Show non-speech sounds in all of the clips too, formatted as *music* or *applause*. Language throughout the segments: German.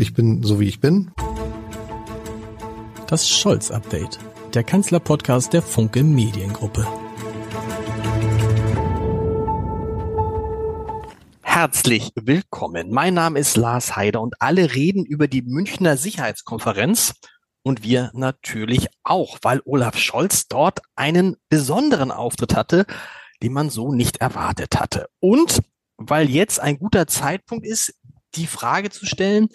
Ich bin so wie ich bin. Das Scholz-Update, der Kanzler-Podcast der Funke Mediengruppe. Herzlich willkommen. Mein Name ist Lars Heider und alle reden über die Münchner Sicherheitskonferenz und wir natürlich auch, weil Olaf Scholz dort einen besonderen Auftritt hatte, den man so nicht erwartet hatte. Und weil jetzt ein guter Zeitpunkt ist, die Frage zu stellen,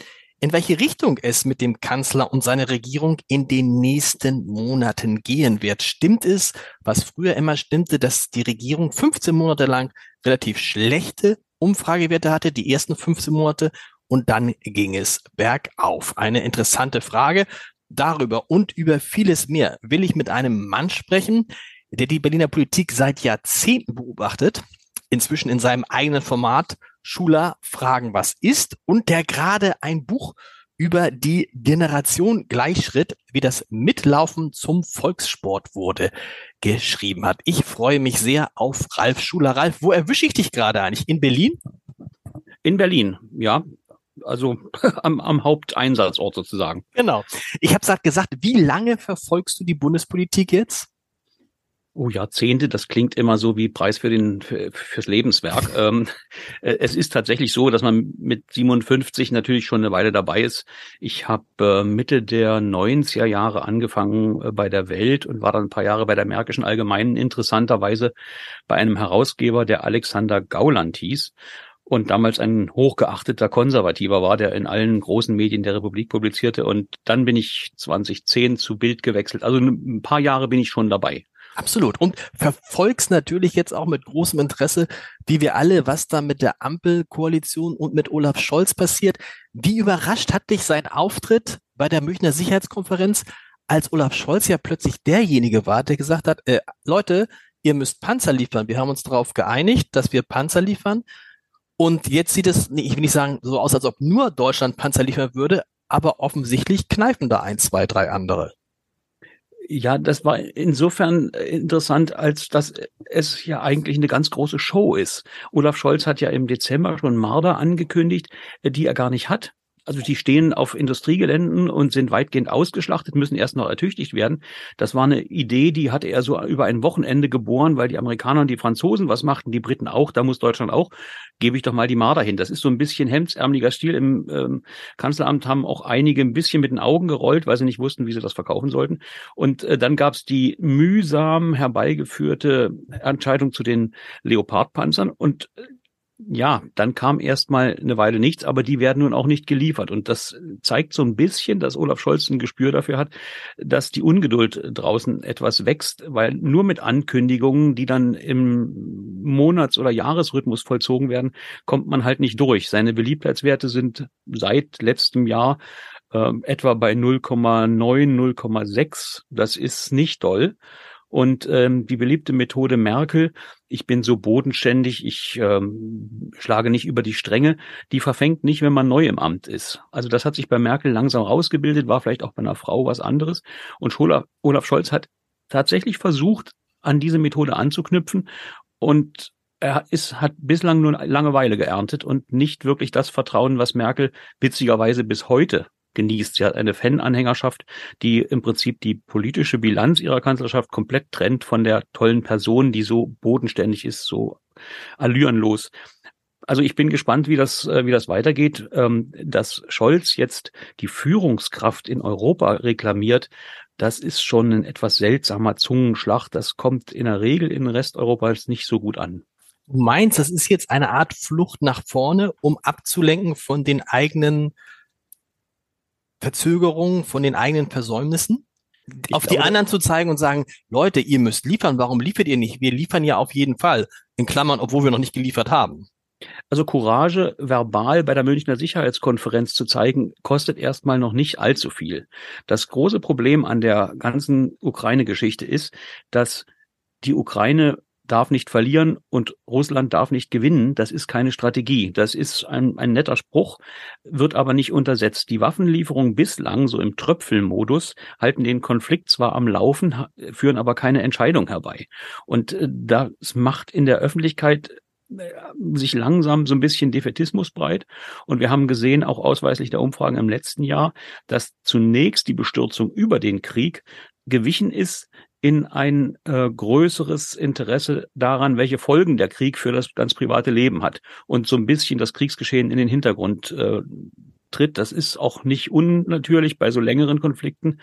in welche Richtung es mit dem Kanzler und seiner Regierung in den nächsten Monaten gehen wird. Stimmt es, was früher immer stimmte, dass die Regierung 15 Monate lang relativ schlechte Umfragewerte hatte, die ersten 15 Monate, und dann ging es bergauf. Eine interessante Frage. Darüber und über vieles mehr will ich mit einem Mann sprechen, der die Berliner Politik seit Jahrzehnten beobachtet, inzwischen in seinem eigenen Format Schuler fragen, was ist und der gerade ein Buch über die Generation Gleichschritt, wie das Mitlaufen zum Volkssport wurde, geschrieben hat. Ich freue mich sehr auf Ralf Schuler. Ralf, wo erwische ich dich gerade eigentlich? In Berlin? In Berlin, ja. Also *laughs* am, am Haupteinsatzort sozusagen. Genau. Ich habe gesagt, wie lange verfolgst du die Bundespolitik jetzt? Oh, Jahrzehnte, das klingt immer so wie Preis für den für, fürs Lebenswerk. *laughs* ähm, äh, es ist tatsächlich so, dass man mit 57 natürlich schon eine Weile dabei ist. Ich habe äh, Mitte der 90er Jahre angefangen äh, bei der Welt und war dann ein paar Jahre bei der Märkischen Allgemeinen, interessanterweise bei einem Herausgeber, der Alexander Gauland hieß und damals ein hochgeachteter Konservativer war, der in allen großen Medien der Republik publizierte. Und dann bin ich 2010 zu Bild gewechselt. Also ein paar Jahre bin ich schon dabei. Absolut. Und verfolgst natürlich jetzt auch mit großem Interesse, wie wir alle, was da mit der Ampelkoalition und mit Olaf Scholz passiert. Wie überrascht hat dich sein Auftritt bei der Münchner Sicherheitskonferenz, als Olaf Scholz ja plötzlich derjenige war, der gesagt hat, äh, Leute, ihr müsst Panzer liefern. Wir haben uns darauf geeinigt, dass wir Panzer liefern. Und jetzt sieht es, ich will nicht sagen, so aus, als ob nur Deutschland Panzer liefern würde, aber offensichtlich kneifen da ein, zwei, drei andere. Ja, das war insofern interessant, als dass es ja eigentlich eine ganz große Show ist. Olaf Scholz hat ja im Dezember schon Marder angekündigt, die er gar nicht hat. Also die stehen auf Industriegeländen und sind weitgehend ausgeschlachtet, müssen erst noch ertüchtigt werden. Das war eine Idee, die hatte er so über ein Wochenende geboren, weil die Amerikaner und die Franzosen was machten, die Briten auch, da muss Deutschland auch, gebe ich doch mal die Marder hin. Das ist so ein bisschen hemdsärmeliger Stil. Im ähm, Kanzleramt haben auch einige ein bisschen mit den Augen gerollt, weil sie nicht wussten, wie sie das verkaufen sollten. Und äh, dann gab es die mühsam herbeigeführte Entscheidung zu den Leopardpanzern und äh, ja, dann kam erstmal eine Weile nichts, aber die werden nun auch nicht geliefert. Und das zeigt so ein bisschen, dass Olaf Scholz ein Gespür dafür hat, dass die Ungeduld draußen etwas wächst, weil nur mit Ankündigungen, die dann im Monats- oder Jahresrhythmus vollzogen werden, kommt man halt nicht durch. Seine Beliebtheitswerte sind seit letztem Jahr äh, etwa bei 0,9, 0,6. Das ist nicht doll. Und ähm, die beliebte Methode Merkel, ich bin so bodenständig, ich ähm, schlage nicht über die Stränge, die verfängt nicht, wenn man neu im Amt ist. Also das hat sich bei Merkel langsam rausgebildet, war vielleicht auch bei einer Frau was anderes. Und Olaf, Olaf Scholz hat tatsächlich versucht, an diese Methode anzuknüpfen und er ist, hat bislang nur Langeweile geerntet und nicht wirklich das Vertrauen, was Merkel witzigerweise bis heute genießt. Sie hat eine Fan-Anhängerschaft, die im Prinzip die politische Bilanz ihrer Kanzlerschaft komplett trennt von der tollen Person, die so bodenständig ist, so allürenlos. Also ich bin gespannt, wie das, äh, wie das weitergeht. Ähm, dass Scholz jetzt die Führungskraft in Europa reklamiert, das ist schon ein etwas seltsamer Zungenschlag. Das kommt in der Regel in Resteuropa nicht so gut an. Du meinst, das ist jetzt eine Art Flucht nach vorne, um abzulenken von den eigenen Verzögerungen, von den eigenen Versäumnissen? Ich auf glaube, die anderen zu zeigen und sagen, Leute, ihr müsst liefern, warum liefert ihr nicht? Wir liefern ja auf jeden Fall. In Klammern, obwohl wir noch nicht geliefert haben. Also Courage verbal bei der Münchner Sicherheitskonferenz zu zeigen, kostet erstmal noch nicht allzu viel. Das große Problem an der ganzen Ukraine-Geschichte ist, dass die Ukraine darf nicht verlieren und Russland darf nicht gewinnen. Das ist keine Strategie. Das ist ein, ein netter Spruch, wird aber nicht untersetzt. Die Waffenlieferungen bislang, so im Tröpfelmodus, halten den Konflikt zwar am Laufen, führen aber keine Entscheidung herbei. Und äh, das macht in der Öffentlichkeit sich langsam so ein bisschen Defetismus breit. Und wir haben gesehen, auch ausweislich der Umfragen im letzten Jahr, dass zunächst die Bestürzung über den Krieg gewichen ist in ein äh, größeres Interesse daran, welche Folgen der Krieg für das ganz private Leben hat und so ein bisschen das Kriegsgeschehen in den Hintergrund äh, tritt. Das ist auch nicht unnatürlich bei so längeren Konflikten.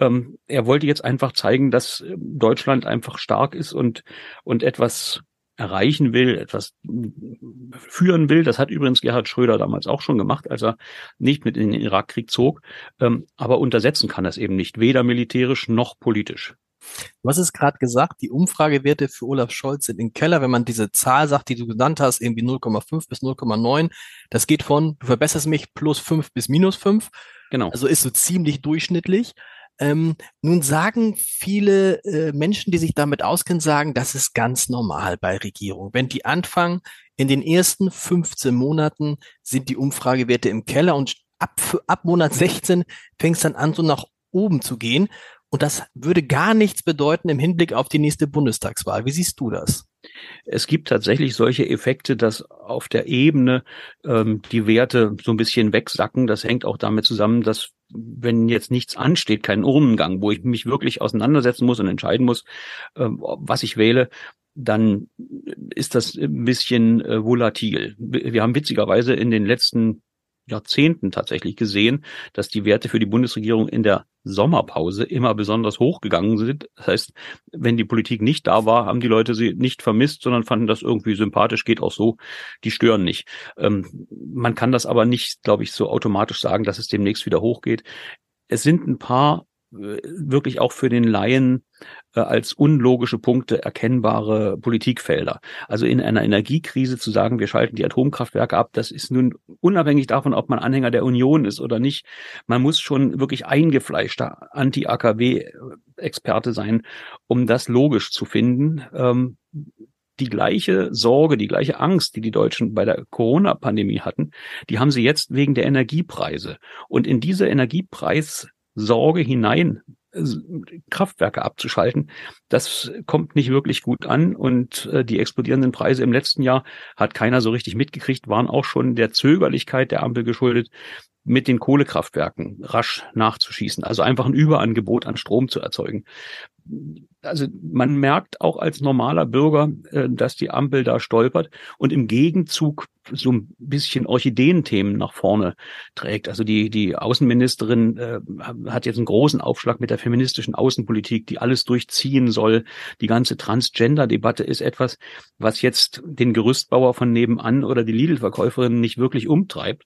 Ähm, er wollte jetzt einfach zeigen, dass Deutschland einfach stark ist und, und etwas erreichen will, etwas führen will. Das hat übrigens Gerhard Schröder damals auch schon gemacht, als er nicht mit in den Irakkrieg zog. Ähm, aber untersetzen kann das eben nicht, weder militärisch noch politisch. Du hast es gerade gesagt, die Umfragewerte für Olaf Scholz sind im Keller. Wenn man diese Zahl sagt, die du genannt hast, irgendwie 0,5 bis 0,9, das geht von, du verbesserst mich, plus 5 bis minus 5. Genau. Also ist so ziemlich durchschnittlich. Ähm, nun sagen viele äh, Menschen, die sich damit auskennen, sagen, das ist ganz normal bei Regierungen. Wenn die anfangen, in den ersten 15 Monaten sind die Umfragewerte im Keller und ab, ab Monat 16 fängt es dann an, so nach oben zu gehen. Und das würde gar nichts bedeuten im Hinblick auf die nächste Bundestagswahl. Wie siehst du das? Es gibt tatsächlich solche Effekte, dass auf der Ebene ähm, die Werte so ein bisschen wegsacken. Das hängt auch damit zusammen, dass wenn jetzt nichts ansteht, kein Urnengang, wo ich mich wirklich auseinandersetzen muss und entscheiden muss, äh, was ich wähle, dann ist das ein bisschen äh, volatil. Wir haben witzigerweise in den letzten Jahrzehnten tatsächlich gesehen, dass die Werte für die Bundesregierung in der Sommerpause immer besonders hochgegangen sind. Das heißt, wenn die Politik nicht da war, haben die Leute sie nicht vermisst, sondern fanden das irgendwie sympathisch, geht auch so, die stören nicht. Ähm, man kann das aber nicht, glaube ich, so automatisch sagen, dass es demnächst wieder hochgeht. Es sind ein paar äh, wirklich auch für den Laien als unlogische Punkte erkennbare Politikfelder. Also in einer Energiekrise zu sagen, wir schalten die Atomkraftwerke ab, das ist nun unabhängig davon, ob man Anhänger der Union ist oder nicht. Man muss schon wirklich eingefleischter Anti-AKW-Experte sein, um das logisch zu finden. Ähm, die gleiche Sorge, die gleiche Angst, die die Deutschen bei der Corona-Pandemie hatten, die haben sie jetzt wegen der Energiepreise. Und in diese Energiepreis Sorge hinein, Kraftwerke abzuschalten. Das kommt nicht wirklich gut an und äh, die explodierenden Preise im letzten Jahr hat keiner so richtig mitgekriegt, waren auch schon der Zögerlichkeit der Ampel geschuldet, mit den Kohlekraftwerken rasch nachzuschießen, also einfach ein Überangebot an Strom zu erzeugen also man merkt auch als normaler Bürger, äh, dass die Ampel da stolpert und im Gegenzug so ein bisschen Orchideenthemen nach vorne trägt. Also die, die Außenministerin äh, hat jetzt einen großen Aufschlag mit der feministischen Außenpolitik, die alles durchziehen soll. Die ganze Transgender-Debatte ist etwas, was jetzt den Gerüstbauer von nebenan oder die Lidl-Verkäuferin nicht wirklich umtreibt.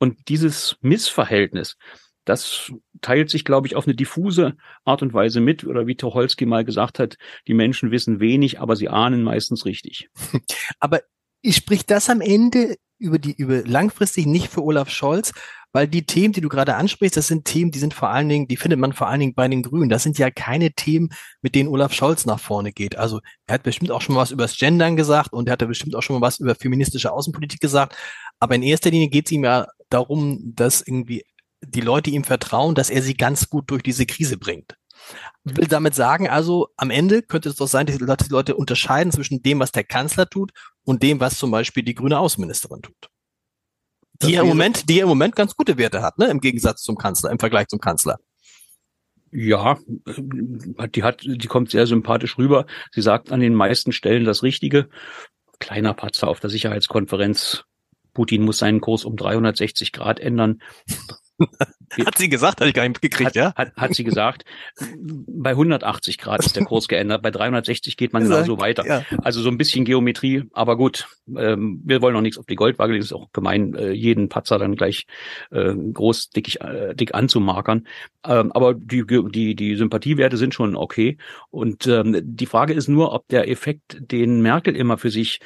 Und dieses Missverhältnis, das teilt sich, glaube ich, auf eine diffuse Art und Weise mit. Oder wie Tucholsky mal gesagt hat, die Menschen wissen wenig, aber sie ahnen meistens richtig. *laughs* Aber spricht das am Ende über die, über langfristig nicht für Olaf Scholz? Weil die Themen, die du gerade ansprichst, das sind Themen, die sind vor allen Dingen, die findet man vor allen Dingen bei den Grünen. Das sind ja keine Themen, mit denen Olaf Scholz nach vorne geht. Also er hat bestimmt auch schon mal was über das Gendern gesagt und er hat bestimmt auch schon mal was über feministische Außenpolitik gesagt. Aber in erster Linie geht es ihm ja darum, dass irgendwie die Leute ihm vertrauen, dass er sie ganz gut durch diese Krise bringt. Ich will damit sagen, also am Ende könnte es doch sein, dass die Leute unterscheiden zwischen dem, was der Kanzler tut und dem, was zum Beispiel die grüne Außenministerin tut. Die ja im Moment, die ja im Moment ganz gute Werte hat, ne, im Gegensatz zum Kanzler, im Vergleich zum Kanzler. Ja, die hat, die kommt sehr sympathisch rüber. Sie sagt an den meisten Stellen das Richtige. Kleiner Patzer auf der Sicherheitskonferenz. Putin muss seinen Kurs um 360 Grad ändern. *laughs* hat sie gesagt, habe ich gar nicht mitgekriegt, hat, ja? Hat, hat sie gesagt. Bei 180 Grad ist der Kurs geändert, bei 360 geht man genauso weiter. Ja. Also so ein bisschen Geometrie, aber gut, ähm, wir wollen noch nichts auf die Goldwaage legen, ist auch gemein, äh, jeden Patzer dann gleich äh, groß dick, äh, dick anzumarkern. Ähm, aber die, die, die Sympathiewerte sind schon okay. Und ähm, die Frage ist nur, ob der Effekt, den Merkel immer für sich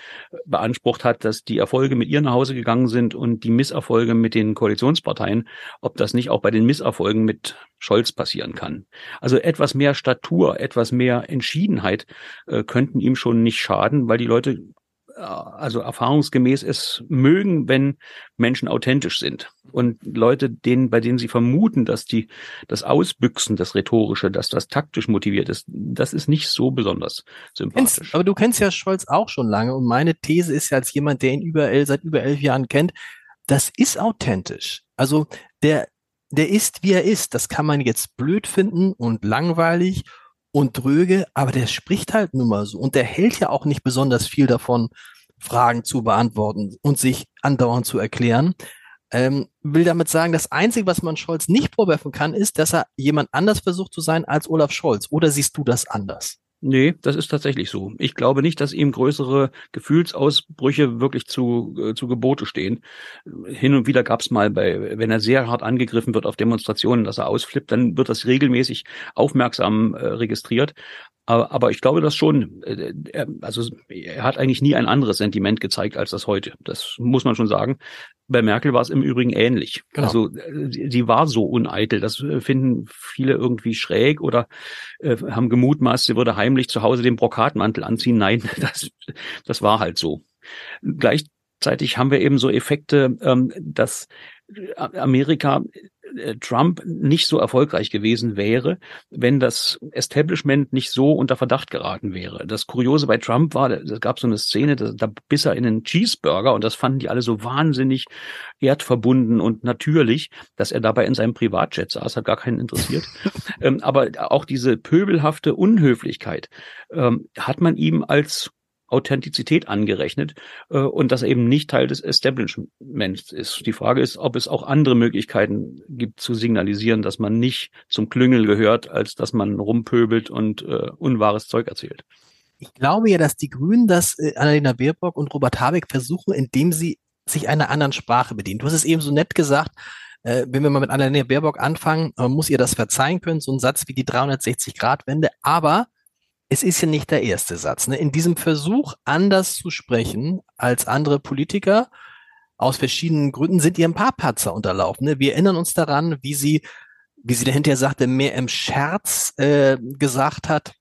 beansprucht hat, dass die Erfolge mit ihr nach Hause gegangen sind und die Misserfolge mit den Koalitionsparteien, ob das nicht auch bei den Misserfolgen mit Scholz passieren kann. Also etwas mehr Statur, etwas mehr Entschiedenheit äh, könnten ihm schon nicht schaden, weil die Leute also erfahrungsgemäß es mögen, wenn Menschen authentisch sind und Leute, denen, bei denen sie vermuten, dass die das Ausbüchsen, das Rhetorische, dass das taktisch motiviert ist, das ist nicht so besonders sympathisch. Kennst, aber du kennst ja Scholz auch schon lange und meine These ist ja als jemand, der ihn überall seit über elf Jahren kennt, das ist authentisch. Also der der ist, wie er ist. Das kann man jetzt blöd finden und langweilig und dröge, aber der spricht halt nun mal so und der hält ja auch nicht besonders viel davon, Fragen zu beantworten und sich andauernd zu erklären. Ähm, will damit sagen, das Einzige, was man Scholz nicht vorwerfen kann, ist, dass er jemand anders versucht zu sein als Olaf Scholz. Oder siehst du das anders? Nee, das ist tatsächlich so. Ich glaube nicht, dass ihm größere Gefühlsausbrüche wirklich zu, äh, zu Gebote stehen. Hin und wieder gab es mal bei, wenn er sehr hart angegriffen wird auf Demonstrationen, dass er ausflippt, dann wird das regelmäßig aufmerksam äh, registriert. Aber, aber ich glaube das schon. Äh, er, also er hat eigentlich nie ein anderes Sentiment gezeigt als das heute. Das muss man schon sagen. Bei Merkel war es im Übrigen ähnlich. Genau. Also äh, sie war so uneitel. Das äh, finden viele irgendwie schräg oder äh, haben gemutmaßt, sie würde heimlich zu Hause den Brokatmantel anziehen. Nein, *laughs* das, das war halt so. Gleichzeitig haben wir eben so Effekte, ähm, dass Amerika äh, Trump nicht so erfolgreich gewesen wäre, wenn das Establishment nicht so unter Verdacht geraten wäre. Das Kuriose bei Trump war, es gab so eine Szene, da, da biss er in einen Cheeseburger und das fanden die alle so wahnsinnig erdverbunden und natürlich, dass er dabei in seinem Privatjet saß, hat gar keinen interessiert. *laughs* ähm, aber auch diese pöbelhafte Unhöflichkeit ähm, hat man ihm als Authentizität angerechnet äh, und das eben nicht Teil des Establishments ist. Die Frage ist, ob es auch andere Möglichkeiten gibt zu signalisieren, dass man nicht zum Klüngel gehört, als dass man rumpöbelt und äh, unwahres Zeug erzählt. Ich glaube ja, dass die Grünen das äh, Annalena Baerbock und Robert Habeck versuchen, indem sie sich einer anderen Sprache bedienen. Du hast es eben so nett gesagt, äh, wenn wir mal mit Annalena Baerbock anfangen, man muss ihr das verzeihen können, so ein Satz wie die 360-Grad-Wende, aber es ist ja nicht der erste Satz. Ne? In diesem Versuch, anders zu sprechen als andere Politiker, aus verschiedenen Gründen sind ihr ein paar Patzer unterlaufen. Ne? Wir erinnern uns daran, wie sie, wie sie dahinter sagte, mehr im Scherz äh, gesagt hat,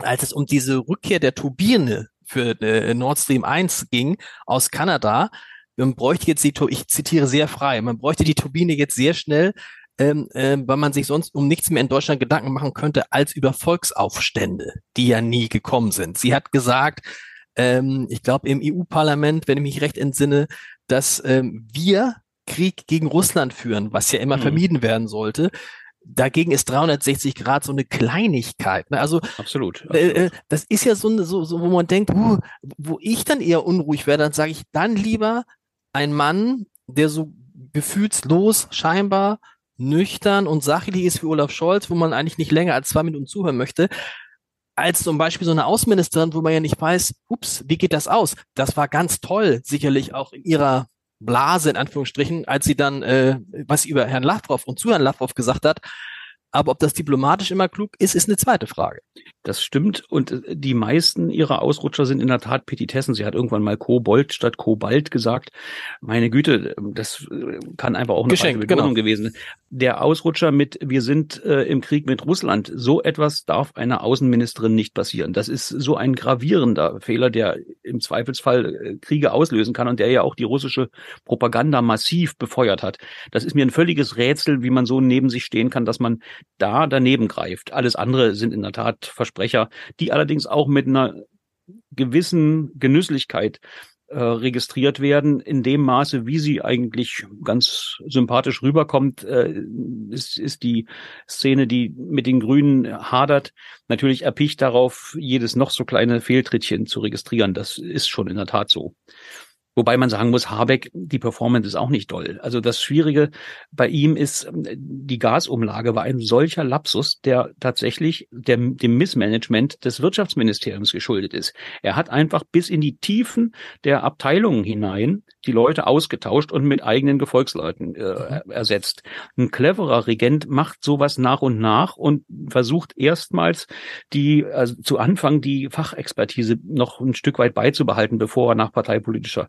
als es um diese Rückkehr der Turbine für äh, Nord Stream 1 ging aus Kanada. Man bräuchte jetzt die, ich zitiere sehr frei, man bräuchte die Turbine jetzt sehr schnell, ähm, äh, weil man sich sonst um nichts mehr in Deutschland Gedanken machen könnte als über Volksaufstände, die ja nie gekommen sind. Sie hat gesagt, ähm, ich glaube im EU-Parlament, wenn ich mich recht entsinne, dass ähm, wir Krieg gegen Russland führen, was ja immer mhm. vermieden werden sollte. Dagegen ist 360 Grad so eine Kleinigkeit. Ne? Also absolut. absolut. Äh, äh das ist ja so, so, so, wo man denkt, uh, wo ich dann eher unruhig werde, dann sage ich dann lieber ein Mann, der so gefühlslos scheinbar nüchtern und sachlich ist wie Olaf Scholz, wo man eigentlich nicht länger als zwei Minuten zuhören möchte, als zum Beispiel so eine Außenministerin, wo man ja nicht weiß, ups, wie geht das aus? Das war ganz toll, sicherlich auch in ihrer Blase, in Anführungsstrichen, als sie dann, äh, was sie über Herrn Lavrov und zu Herrn Lavrov gesagt hat, aber ob das diplomatisch immer klug ist, ist eine zweite Frage. Das stimmt. Und äh, die meisten ihrer Ausrutscher sind in der Tat Petitessen. Sie hat irgendwann mal Kobold statt Kobalt gesagt. Meine Güte, das äh, kann einfach auch eine Geschenk, genau. gewesen sein. Der Ausrutscher mit Wir sind äh, im Krieg mit Russland, so etwas darf einer Außenministerin nicht passieren. Das ist so ein gravierender Fehler, der im Zweifelsfall äh, Kriege auslösen kann und der ja auch die russische Propaganda massiv befeuert hat. Das ist mir ein völliges Rätsel, wie man so neben sich stehen kann, dass man da daneben greift. Alles andere sind in der Tat Versprecher, die allerdings auch mit einer gewissen Genüsslichkeit äh, registriert werden. In dem Maße, wie sie eigentlich ganz sympathisch rüberkommt, äh, ist, ist die Szene, die mit den Grünen hadert, natürlich erpicht darauf, jedes noch so kleine Fehltrittchen zu registrieren. Das ist schon in der Tat so. Wobei man sagen muss, Habeck, die Performance ist auch nicht doll. Also das Schwierige bei ihm ist, ähm, die Gasumlage war ein solcher Lapsus, der tatsächlich dem, dem Missmanagement des Wirtschaftsministeriums geschuldet ist. Er hat einfach bis in die Tiefen der Abteilungen hinein die Leute ausgetauscht und mit eigenen Gefolgsleuten äh, mhm. ersetzt. Ein cleverer Regent macht sowas nach und nach und versucht erstmals die, also zu Anfang die Fachexpertise noch ein Stück weit beizubehalten, bevor er nach parteipolitischer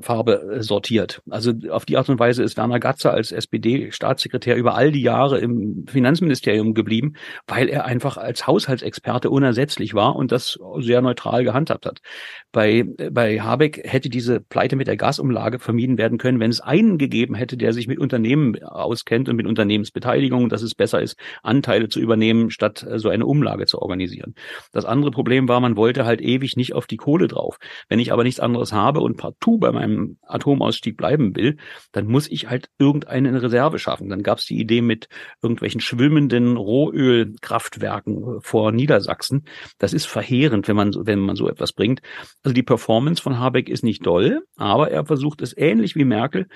Farbe äh, sortiert. Also auf die Art und Weise ist Werner Gatzer als SPD-Staatssekretär über all die Jahre im Finanzministerium geblieben, weil er einfach als Haushaltsexperte unersetzlich war und das sehr neutral gehandhabt hat. Bei, bei Habeck hätte diese Pleite mit der Gasumlage vermieden werden können, wenn es einen gegeben hätte, der sich mit Unternehmen auskennt und mit Unternehmensbeteiligung, dass es besser ist, Anteile zu übernehmen, statt äh, so eine Umlage zu organisieren. Das andere Problem war, man wollte halt ewig nicht auf die Kohle drauf. Wenn ich aber nichts anderes habe und partout bei meinem Atomausstieg bleiben will, dann muss ich halt irgendeine Reserve schaffen. Dann gab es die Idee mit irgendwelchen schwimmenden Rohölkraftwerken äh, vor Niedersachsen. Das ist verheerend, wenn man, wenn man so etwas bringt. Also die Performance von Habeck ist nicht doll, aber er versucht es ähnlich wie Merkel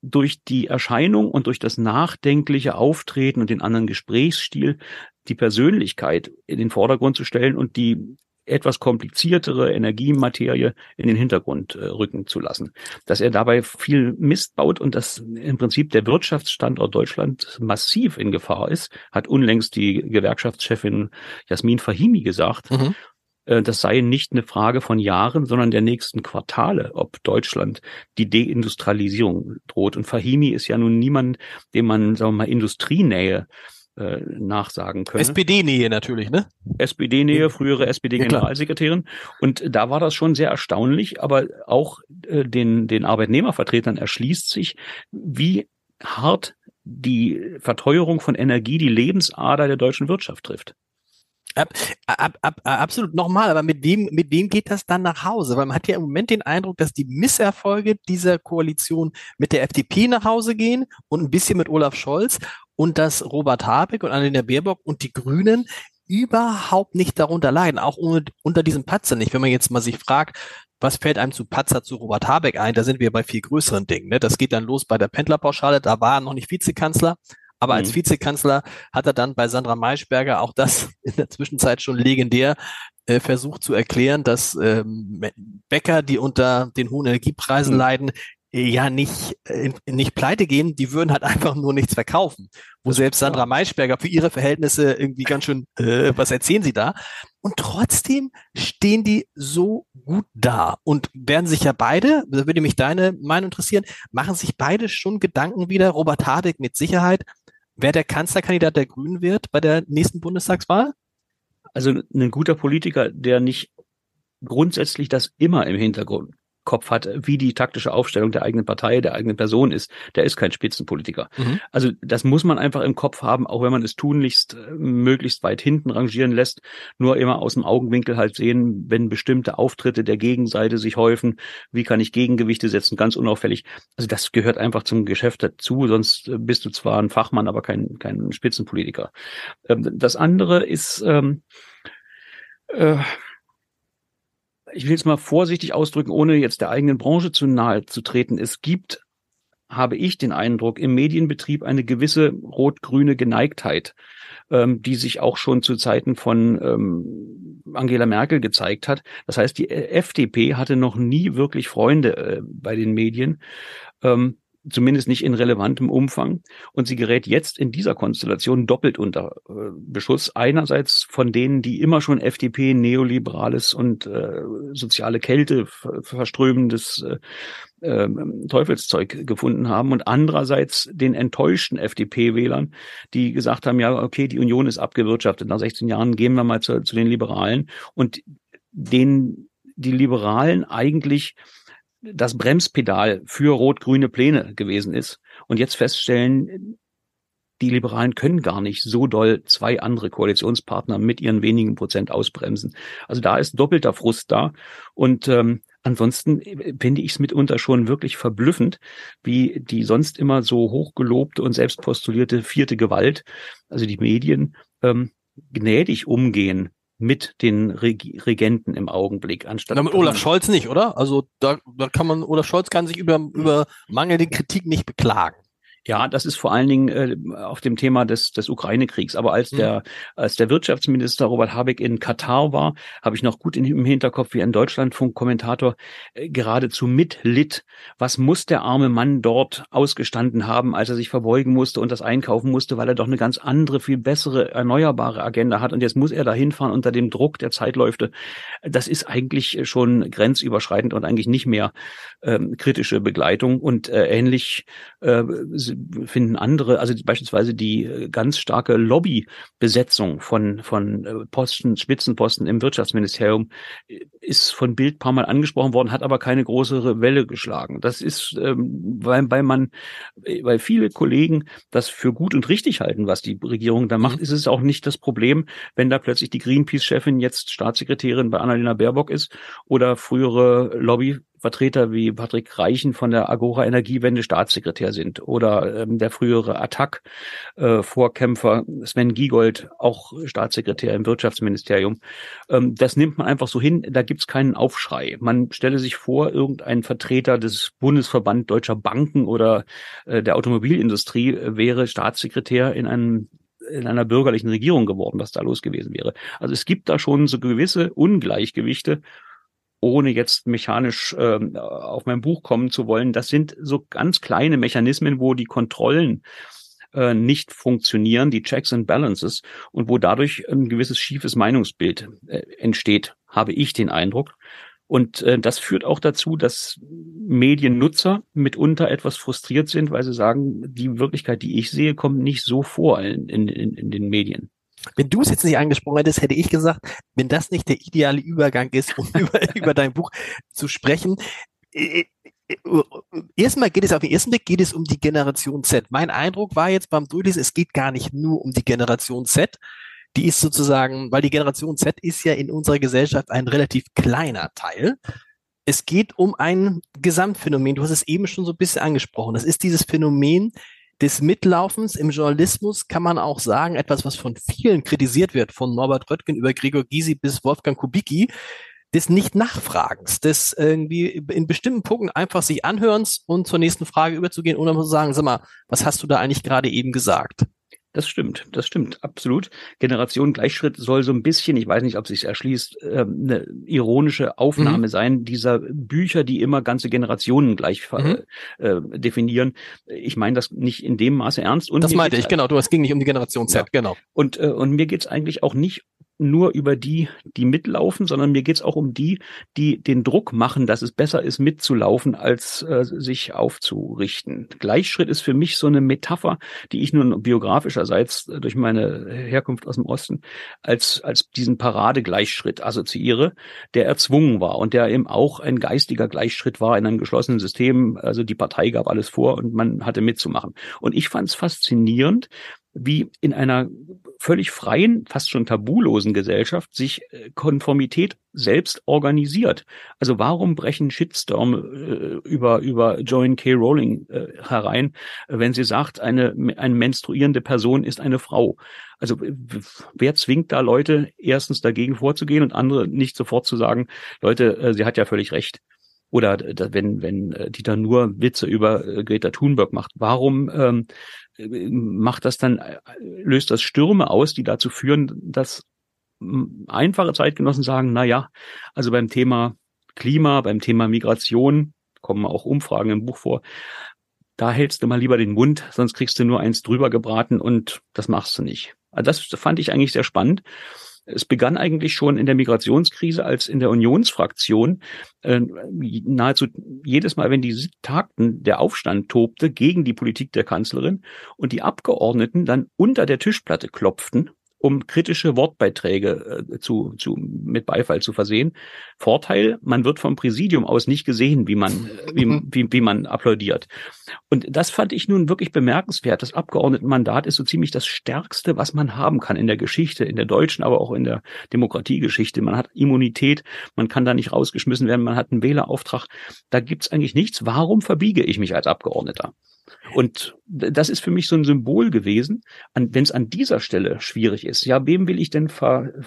durch die Erscheinung und durch das nachdenkliche Auftreten und den anderen Gesprächsstil die Persönlichkeit in den Vordergrund zu stellen und die etwas kompliziertere Energiematerie in den Hintergrund äh, rücken zu lassen. Dass er dabei viel Mist baut und dass im Prinzip der Wirtschaftsstandort Deutschland massiv in Gefahr ist, hat unlängst die Gewerkschaftschefin Jasmin Fahimi gesagt. Mhm. Äh, das sei nicht eine Frage von Jahren, sondern der nächsten Quartale, ob Deutschland die Deindustrialisierung droht. Und Fahimi ist ja nun niemand, dem man, sagen wir mal, Industrienähe äh, nachsagen können. SPD-Nähe natürlich, ne? SPD-Nähe, frühere SPD-Generalsekretärin. Und da war das schon sehr erstaunlich, aber auch äh, den, den Arbeitnehmervertretern erschließt sich, wie hart die Verteuerung von Energie die Lebensader der deutschen Wirtschaft trifft. Ab, ab, ab, absolut nochmal, aber mit wem, mit wem geht das dann nach Hause? Weil man hat ja im Moment den Eindruck, dass die Misserfolge dieser Koalition mit der FDP nach Hause gehen und ein bisschen mit Olaf Scholz und dass Robert Habeck und Annalena Baerbock und die Grünen überhaupt nicht darunter leiden, auch unter diesem Patzer nicht. Wenn man jetzt mal sich fragt, was fällt einem zu Patzer zu Robert Habeck ein, da sind wir bei viel größeren Dingen. Ne? Das geht dann los bei der Pendlerpauschale, da war er noch nicht Vizekanzler, aber mhm. als Vizekanzler hat er dann bei Sandra Maischberger auch das *laughs* in der Zwischenzeit schon legendär äh, versucht zu erklären, dass ähm, Bäcker, die unter den hohen Energiepreisen mhm. leiden, ja nicht, äh, nicht pleite gehen, die würden halt *laughs* einfach nur nichts verkaufen. Wo selbst Sandra Maischberger für ihre Verhältnisse irgendwie ganz schön, äh, was erzählen sie da? Und trotzdem stehen die so gut da und werden sich ja beide, da würde mich deine Meinung interessieren, machen sich beide schon Gedanken wieder, Robert Habeck mit Sicherheit, wer der Kanzlerkandidat der Grünen wird bei der nächsten Bundestagswahl? Also ein guter Politiker, der nicht grundsätzlich das immer im Hintergrund Kopf hat, wie die taktische Aufstellung der eigenen Partei, der eigenen Person ist, der ist kein Spitzenpolitiker. Mhm. Also das muss man einfach im Kopf haben, auch wenn man es tunlichst äh, möglichst weit hinten rangieren lässt, nur immer aus dem Augenwinkel halt sehen, wenn bestimmte Auftritte der Gegenseite sich häufen, wie kann ich Gegengewichte setzen, ganz unauffällig. Also das gehört einfach zum Geschäft dazu, sonst äh, bist du zwar ein Fachmann, aber kein, kein Spitzenpolitiker. Ähm, das andere ist, ähm, äh, ich will es mal vorsichtig ausdrücken, ohne jetzt der eigenen Branche zu nahe zu treten. Es gibt, habe ich den Eindruck, im Medienbetrieb eine gewisse rot-grüne Geneigtheit, ähm, die sich auch schon zu Zeiten von ähm, Angela Merkel gezeigt hat. Das heißt, die FDP hatte noch nie wirklich Freunde äh, bei den Medien. Ähm, zumindest nicht in relevantem Umfang. Und sie gerät jetzt in dieser Konstellation doppelt unter äh, Beschuss. Einerseits von denen, die immer schon FDP, neoliberales und äh, soziale Kälte verströmendes äh, äh, Teufelszeug gefunden haben und andererseits den enttäuschten FDP-Wählern, die gesagt haben, ja, okay, die Union ist abgewirtschaftet. Nach 16 Jahren gehen wir mal zu, zu den Liberalen und denen die Liberalen eigentlich das Bremspedal für rot-grüne Pläne gewesen ist und jetzt feststellen, die Liberalen können gar nicht so doll zwei andere Koalitionspartner mit ihren wenigen Prozent ausbremsen. Also da ist doppelter Frust da. Und ähm, ansonsten finde ich es mitunter schon wirklich verblüffend, wie die sonst immer so hochgelobte und selbst postulierte vierte Gewalt, also die Medien, ähm, gnädig umgehen mit den Reg Regenten im Augenblick, anstatt. Na, mit Olaf Scholz nicht, oder? Also da, da kann man, Olaf Scholz kann sich über, über mangelnde Kritik nicht beklagen. Ja, das ist vor allen Dingen äh, auf dem Thema des, des Ukraine-Kriegs. Aber als mhm. der, als der Wirtschaftsminister Robert Habeck in Katar war, habe ich noch gut in, im Hinterkopf, wie ein Deutschlandfunk-Kommentator äh, geradezu mitlitt. Was muss der arme Mann dort ausgestanden haben, als er sich verbeugen musste und das einkaufen musste, weil er doch eine ganz andere, viel bessere, erneuerbare Agenda hat. Und jetzt muss er da hinfahren unter dem Druck der Zeitläufe. Das ist eigentlich schon grenzüberschreitend und eigentlich nicht mehr ähm, kritische Begleitung. Und äh, ähnlich äh, finden andere, also beispielsweise die äh, ganz starke Lobbybesetzung von, von äh, Posten, Spitzenposten im Wirtschaftsministerium äh, ist von Bild paar Mal angesprochen worden, hat aber keine größere Welle geschlagen. Das ist, ähm, weil, weil man, weil viele Kollegen das für gut und richtig halten, was die Regierung da macht, mhm. ist es auch nicht das Problem, wenn da plötzlich die Greenpeace-Chefin jetzt Staatssekretärin bei Annalena Baerbock ist oder frühere Lobby Vertreter wie Patrick Reichen von der Agora Energiewende Staatssekretär sind oder ähm, der frühere Attac-Vorkämpfer äh, Sven Giegold auch Staatssekretär im Wirtschaftsministerium. Ähm, das nimmt man einfach so hin, da gibt's keinen Aufschrei. Man stelle sich vor, irgendein Vertreter des Bundesverband deutscher Banken oder äh, der Automobilindustrie wäre Staatssekretär in einem in einer bürgerlichen Regierung geworden, was da los gewesen wäre. Also es gibt da schon so gewisse Ungleichgewichte ohne jetzt mechanisch äh, auf mein Buch kommen zu wollen, das sind so ganz kleine Mechanismen, wo die Kontrollen äh, nicht funktionieren, die Checks and Balances, und wo dadurch ein gewisses schiefes Meinungsbild äh, entsteht, habe ich den Eindruck. Und äh, das führt auch dazu, dass Mediennutzer mitunter etwas frustriert sind, weil sie sagen, die Wirklichkeit, die ich sehe, kommt nicht so vor in, in, in den Medien. Wenn du es jetzt nicht angesprochen hättest, hätte ich gesagt, wenn das nicht der ideale Übergang ist, um *laughs* über, über dein Buch zu sprechen. Äh, äh, erstmal geht es auf den ersten Blick geht es um die Generation Z. Mein Eindruck war jetzt beim Durchlesen, es geht gar nicht nur um die Generation Z. Die ist sozusagen, weil die Generation Z ist ja in unserer Gesellschaft ein relativ kleiner Teil. Es geht um ein Gesamtphänomen. Du hast es eben schon so ein bisschen angesprochen. Das ist dieses Phänomen des Mitlaufens im Journalismus kann man auch sagen, etwas, was von vielen kritisiert wird, von Norbert Röttgen über Gregor Gysi bis Wolfgang Kubicki, des Nicht-Nachfragens, des irgendwie in bestimmten Punkten einfach sich anhörens und zur nächsten Frage überzugehen dann zu sagen, sag mal, was hast du da eigentlich gerade eben gesagt? Das stimmt, das stimmt, absolut. Generation Gleichschritt soll so ein bisschen, ich weiß nicht, ob sich erschließt, äh, eine ironische Aufnahme mhm. sein dieser Bücher, die immer ganze Generationen gleich mhm. äh, definieren. Ich meine das nicht in dem Maße ernst. Und das meinte ich, genau. Du, es ging nicht um die Generation Z, ja. genau. Und, äh, und mir geht's eigentlich auch nicht nur über die, die mitlaufen, sondern mir geht's auch um die, die den Druck machen, dass es besser ist, mitzulaufen, als äh, sich aufzurichten. Gleichschritt ist für mich so eine Metapher, die ich nun biografischerseits äh, durch meine Herkunft aus dem Osten als, als diesen Paradegleichschritt assoziiere, der erzwungen war und der eben auch ein geistiger Gleichschritt war in einem geschlossenen System. Also die Partei gab alles vor und man hatte mitzumachen. Und ich fand es faszinierend, wie in einer völlig freien, fast schon tabulosen Gesellschaft sich äh, Konformität selbst organisiert. Also warum brechen Shitstorm äh, über, über Joan K. Rowling äh, herein, wenn sie sagt, eine, eine menstruierende Person ist eine Frau? Also wer zwingt da Leute erstens dagegen vorzugehen und andere nicht sofort zu sagen, Leute, äh, sie hat ja völlig recht oder wenn wenn äh, Dieter nur Witze über äh, Greta Thunberg macht, warum ähm, macht das dann, löst das Stürme aus, die dazu führen, dass einfache Zeitgenossen sagen, na ja, also beim Thema Klima, beim Thema Migration, kommen auch Umfragen im Buch vor, da hältst du mal lieber den Mund, sonst kriegst du nur eins drüber gebraten und das machst du nicht. Also das fand ich eigentlich sehr spannend. Es begann eigentlich schon in der Migrationskrise, als in der Unionsfraktion äh, nahezu jedes Mal, wenn die tagten, der Aufstand tobte gegen die Politik der Kanzlerin und die Abgeordneten dann unter der Tischplatte klopften um kritische Wortbeiträge äh, zu, zu, mit Beifall zu versehen. Vorteil, man wird vom Präsidium aus nicht gesehen, wie man, wie, wie, wie man applaudiert. Und das fand ich nun wirklich bemerkenswert. Das Abgeordnetenmandat ist so ziemlich das Stärkste, was man haben kann in der Geschichte, in der deutschen, aber auch in der Demokratiegeschichte. Man hat Immunität, man kann da nicht rausgeschmissen werden, man hat einen Wählerauftrag. Da gibt's eigentlich nichts. Warum verbiege ich mich als Abgeordneter? Und das ist für mich so ein Symbol gewesen, wenn es an dieser Stelle schwierig ist. Ja, wem will ich denn verdenken,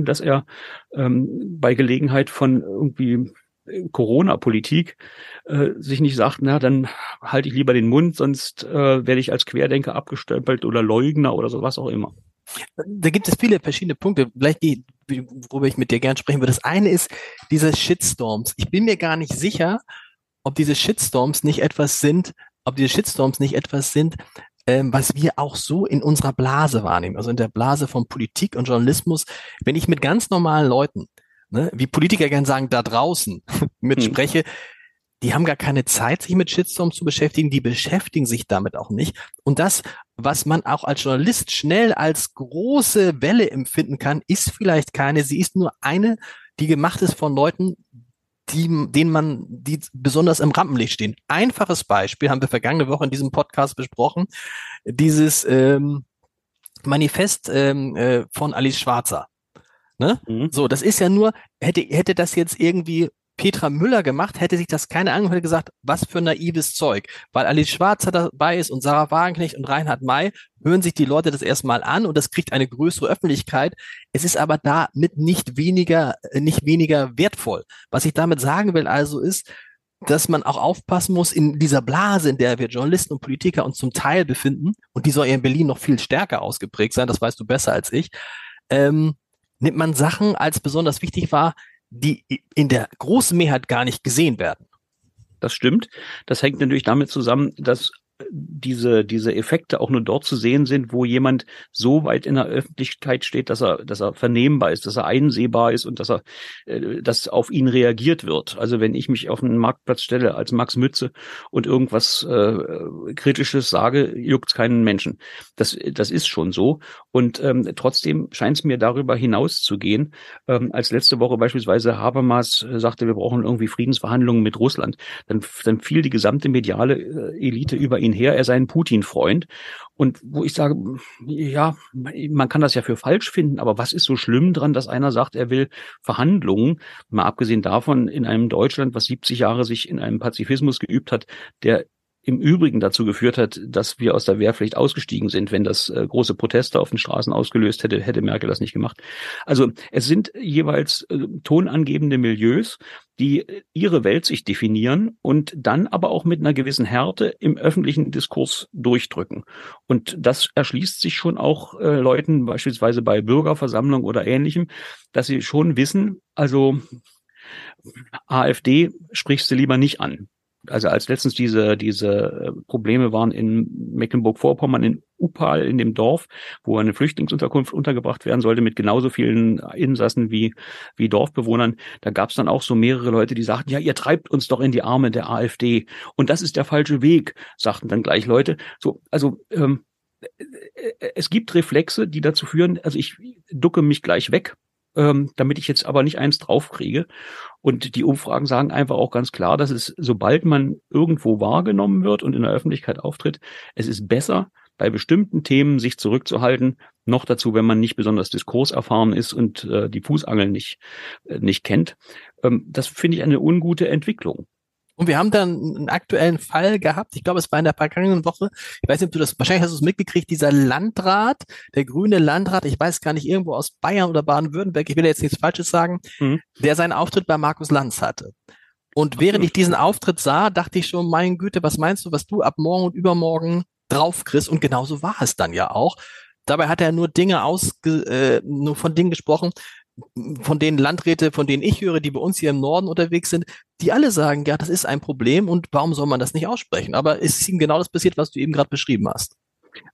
ver, dass er ähm, bei Gelegenheit von irgendwie Corona-Politik äh, sich nicht sagt, na, dann halte ich lieber den Mund, sonst äh, werde ich als Querdenker abgestempelt oder Leugner oder so, was auch immer. Da gibt es viele verschiedene Punkte, vielleicht die, worüber ich mit dir gern sprechen würde. Das eine ist diese Shitstorms. Ich bin mir gar nicht sicher, ob diese Shitstorms nicht etwas sind, ob diese Shitstorms nicht etwas sind, ähm, was wir auch so in unserer Blase wahrnehmen, also in der Blase von Politik und Journalismus. Wenn ich mit ganz normalen Leuten, ne, wie Politiker gern sagen, da draußen *laughs* mitspreche, hm. die haben gar keine Zeit, sich mit Shitstorms zu beschäftigen, die beschäftigen sich damit auch nicht. Und das, was man auch als Journalist schnell als große Welle empfinden kann, ist vielleicht keine, sie ist nur eine, die gemacht ist von Leuten, die, denen man, die besonders im Rampenlicht stehen. Einfaches Beispiel haben wir vergangene Woche in diesem Podcast besprochen. Dieses ähm, Manifest ähm, äh, von Alice Schwarzer. Ne? Mhm. So, das ist ja nur, hätte, hätte das jetzt irgendwie Petra Müller gemacht, hätte sich das keine angehört, hätte gesagt, was für naives Zeug. Weil Alice Schwarzer dabei ist und Sarah Wagenknecht und Reinhard May, hören sich die Leute das erstmal an und das kriegt eine größere Öffentlichkeit. Es ist aber damit nicht weniger, nicht weniger wertvoll. Was ich damit sagen will also ist, dass man auch aufpassen muss in dieser Blase, in der wir Journalisten und Politiker uns zum Teil befinden, und die soll ja in Berlin noch viel stärker ausgeprägt sein, das weißt du besser als ich, ähm, nimmt man Sachen als besonders wichtig wahr, die in der großen Mehrheit gar nicht gesehen werden. Das stimmt. Das hängt natürlich damit zusammen, dass diese, diese Effekte auch nur dort zu sehen sind, wo jemand so weit in der Öffentlichkeit steht, dass er, dass er vernehmbar ist, dass er einsehbar ist und dass er, äh, dass auf ihn reagiert wird. Also wenn ich mich auf einen Marktplatz stelle als Max Mütze und irgendwas äh, Kritisches sage, juckt's keinen Menschen. Das, das ist schon so. Und ähm, trotzdem scheint es mir darüber hinaus zu gehen. Ähm, als letzte Woche beispielsweise Habermas äh, sagte, wir brauchen irgendwie Friedensverhandlungen mit Russland, dann, dann fiel die gesamte mediale äh, Elite über ihn her, er sei ein Putin-Freund. Und wo ich sage, ja, man kann das ja für falsch finden, aber was ist so schlimm dran, dass einer sagt, er will Verhandlungen, mal abgesehen davon in einem Deutschland, was 70 Jahre sich in einem Pazifismus geübt hat, der im Übrigen dazu geführt hat, dass wir aus der Wehrpflicht ausgestiegen sind. Wenn das äh, große Proteste auf den Straßen ausgelöst hätte, hätte Merkel das nicht gemacht. Also es sind jeweils äh, tonangebende Milieus, die äh, ihre Weltsicht definieren und dann aber auch mit einer gewissen Härte im öffentlichen Diskurs durchdrücken. Und das erschließt sich schon auch äh, Leuten, beispielsweise bei Bürgerversammlungen oder ähnlichem, dass sie schon wissen, also AfD sprichst du lieber nicht an also als letztens diese, diese äh, Probleme waren in Mecklenburg-Vorpommern, in Upal, in dem Dorf, wo eine Flüchtlingsunterkunft untergebracht werden sollte, mit genauso vielen Insassen wie, wie Dorfbewohnern, da gab es dann auch so mehrere Leute, die sagten, ja, ihr treibt uns doch in die Arme der AfD. Und das ist der falsche Weg, sagten dann gleich Leute. So, also ähm, äh, es gibt Reflexe, die dazu führen, also ich ducke mich gleich weg, ähm, damit ich jetzt aber nicht eins draufkriege. Und die Umfragen sagen einfach auch ganz klar, dass es, sobald man irgendwo wahrgenommen wird und in der Öffentlichkeit auftritt, es ist besser, bei bestimmten Themen sich zurückzuhalten, noch dazu, wenn man nicht besonders diskurserfahren ist und äh, die Fußangeln nicht, äh, nicht kennt. Ähm, das finde ich eine ungute Entwicklung. Und wir haben dann einen aktuellen Fall gehabt. Ich glaube, es war in der vergangenen Woche. Ich weiß nicht, ob du das, wahrscheinlich hast du es mitgekriegt, dieser Landrat, der grüne Landrat, ich weiß gar nicht, irgendwo aus Bayern oder Baden-Württemberg, ich will jetzt nichts Falsches sagen, mhm. der seinen Auftritt bei Markus Lanz hatte. Und während ich diesen Auftritt sah, dachte ich schon, mein Güte, was meinst du, was du ab morgen und übermorgen drauf kriegst? Und genauso war es dann ja auch. Dabei hat er nur Dinge ausge, äh, nur von Dingen gesprochen, von den Landräte, von denen ich höre, die bei uns hier im Norden unterwegs sind, die alle sagen, ja, das ist ein Problem und warum soll man das nicht aussprechen? Aber es ist ihm genau das passiert, was du eben gerade beschrieben hast.